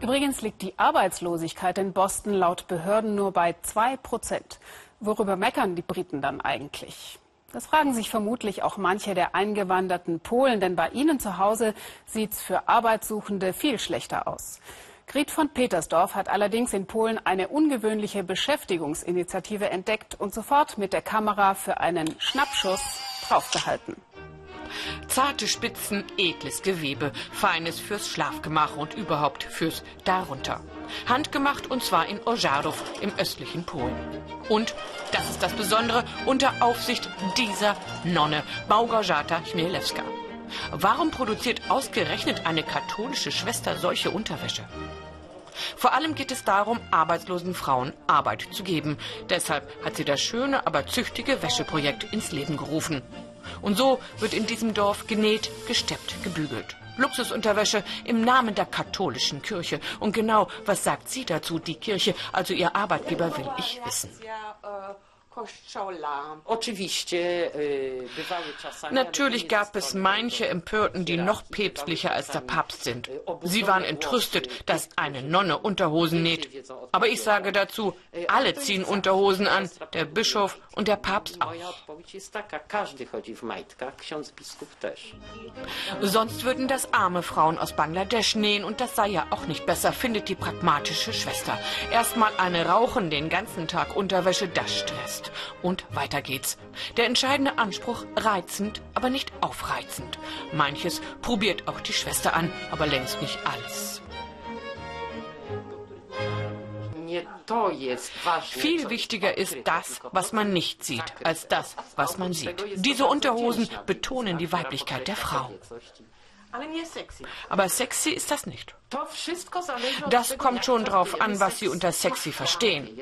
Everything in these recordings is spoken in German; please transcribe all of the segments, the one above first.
Übrigens liegt die Arbeitslosigkeit in Boston laut Behörden nur bei 2 Prozent. Worüber meckern die Briten dann eigentlich? Das fragen sich vermutlich auch manche der eingewanderten Polen, denn bei ihnen zu Hause sieht es für Arbeitssuchende viel schlechter aus. Grit von Petersdorf hat allerdings in Polen eine ungewöhnliche Beschäftigungsinitiative entdeckt und sofort mit der Kamera für einen Schnappschuss draufgehalten. Zarte Spitzen, edles Gewebe, feines fürs Schlafgemach und überhaupt fürs Darunter. Handgemacht und zwar in Ożarów im östlichen Polen. Und, das ist das Besondere, unter Aufsicht dieser Nonne, Małgorzata Chmielewska. Warum produziert ausgerechnet eine katholische Schwester solche Unterwäsche? Vor allem geht es darum, arbeitslosen Frauen Arbeit zu geben. Deshalb hat sie das schöne, aber züchtige Wäscheprojekt ins Leben gerufen. Und so wird in diesem Dorf genäht, gesteppt, gebügelt. Luxusunterwäsche im Namen der katholischen Kirche. Und genau, was sagt sie dazu, die Kirche, also ihr Arbeitgeber, will ich wissen. Natürlich gab es manche Empörten, die noch päpstlicher als der Papst sind. Sie waren entrüstet, dass eine Nonne Unterhosen näht. Aber ich sage dazu, alle ziehen Unterhosen an, der Bischof und der Papst auch. Sonst würden das arme Frauen aus Bangladesch nähen und das sei ja auch nicht besser, findet die pragmatische Schwester. Erstmal eine rauchen den ganzen Tag Unterwäsche, das stresst. Und weiter geht's. Der entscheidende Anspruch reizend, aber nicht aufreizend. Manches probiert auch die Schwester an, aber längst nicht alles. Viel wichtiger ist das, was man nicht sieht, als das, was man sieht. Diese Unterhosen betonen die Weiblichkeit der Frau. Aber sexy ist das nicht. Das kommt schon drauf an, was Sie unter sexy verstehen.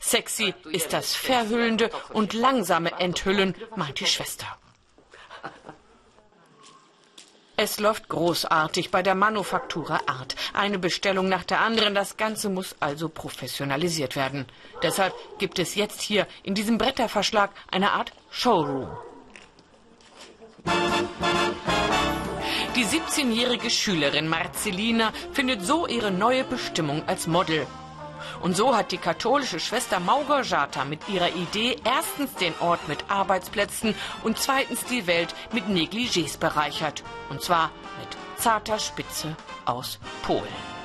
Sexy ist das verhüllende und langsame Enthüllen, meint die Schwester. Es läuft großartig bei der Manufaktura Art. Eine Bestellung nach der anderen. Das Ganze muss also professionalisiert werden. Deshalb gibt es jetzt hier in diesem Bretterverschlag eine Art Showroom. Die 17-jährige Schülerin Marcelina findet so ihre neue Bestimmung als Model. Und so hat die katholische Schwester Małgorzata mit ihrer Idee erstens den Ort mit Arbeitsplätzen und zweitens die Welt mit Negligés bereichert. Und zwar mit zarter Spitze aus Polen.